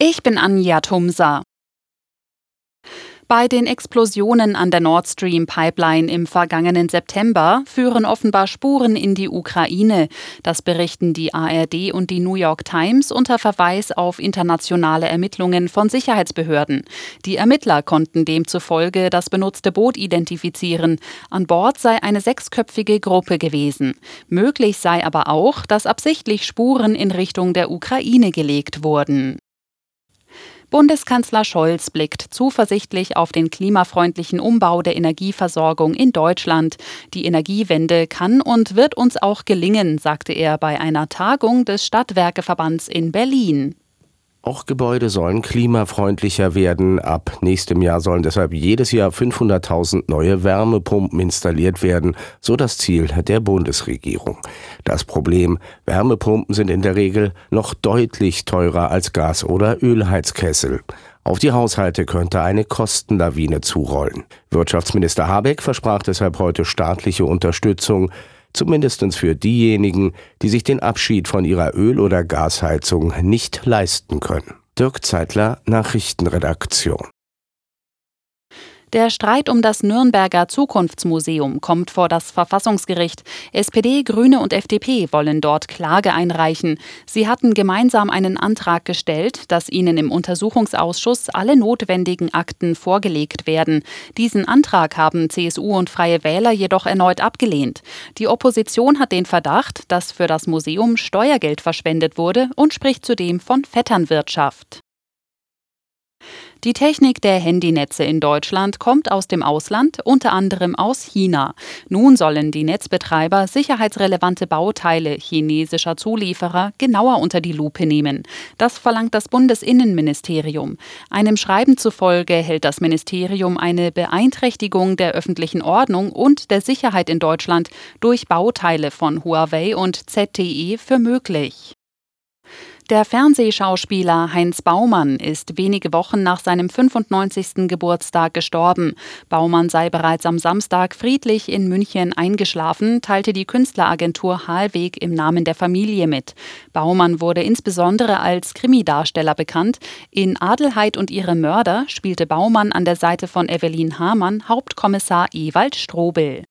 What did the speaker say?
Ich bin Anja Tumsa. Bei den Explosionen an der Nord Stream Pipeline im vergangenen September führen offenbar Spuren in die Ukraine. Das berichten die ARD und die New York Times unter Verweis auf internationale Ermittlungen von Sicherheitsbehörden. Die Ermittler konnten demzufolge das benutzte Boot identifizieren. An Bord sei eine sechsköpfige Gruppe gewesen. Möglich sei aber auch, dass absichtlich Spuren in Richtung der Ukraine gelegt wurden. Bundeskanzler Scholz blickt zuversichtlich auf den klimafreundlichen Umbau der Energieversorgung in Deutschland. Die Energiewende kann und wird uns auch gelingen, sagte er bei einer Tagung des Stadtwerkeverbands in Berlin. Auch Gebäude sollen klimafreundlicher werden. Ab nächstem Jahr sollen deshalb jedes Jahr 500.000 neue Wärmepumpen installiert werden, so das Ziel der Bundesregierung. Das Problem, Wärmepumpen sind in der Regel noch deutlich teurer als Gas- oder Ölheizkessel. Auf die Haushalte könnte eine Kostenlawine zurollen. Wirtschaftsminister Habeck versprach deshalb heute staatliche Unterstützung zumindest für diejenigen, die sich den Abschied von ihrer Öl- oder Gasheizung nicht leisten können. Dirk Zeitler, Nachrichtenredaktion. Der Streit um das Nürnberger Zukunftsmuseum kommt vor das Verfassungsgericht. SPD, Grüne und FDP wollen dort Klage einreichen. Sie hatten gemeinsam einen Antrag gestellt, dass ihnen im Untersuchungsausschuss alle notwendigen Akten vorgelegt werden. Diesen Antrag haben CSU und Freie Wähler jedoch erneut abgelehnt. Die Opposition hat den Verdacht, dass für das Museum Steuergeld verschwendet wurde und spricht zudem von Vetternwirtschaft. Die Technik der Handynetze in Deutschland kommt aus dem Ausland, unter anderem aus China. Nun sollen die Netzbetreiber sicherheitsrelevante Bauteile chinesischer Zulieferer genauer unter die Lupe nehmen. Das verlangt das Bundesinnenministerium. Einem Schreiben zufolge hält das Ministerium eine Beeinträchtigung der öffentlichen Ordnung und der Sicherheit in Deutschland durch Bauteile von Huawei und ZTE für möglich. Der Fernsehschauspieler Heinz Baumann ist wenige Wochen nach seinem 95. Geburtstag gestorben. Baumann sei bereits am Samstag friedlich in München eingeschlafen, teilte die Künstleragentur Halweg im Namen der Familie mit. Baumann wurde insbesondere als Krimidarsteller bekannt. In Adelheid und ihre Mörder spielte Baumann an der Seite von Evelyn Hamann Hauptkommissar Ewald Strobel.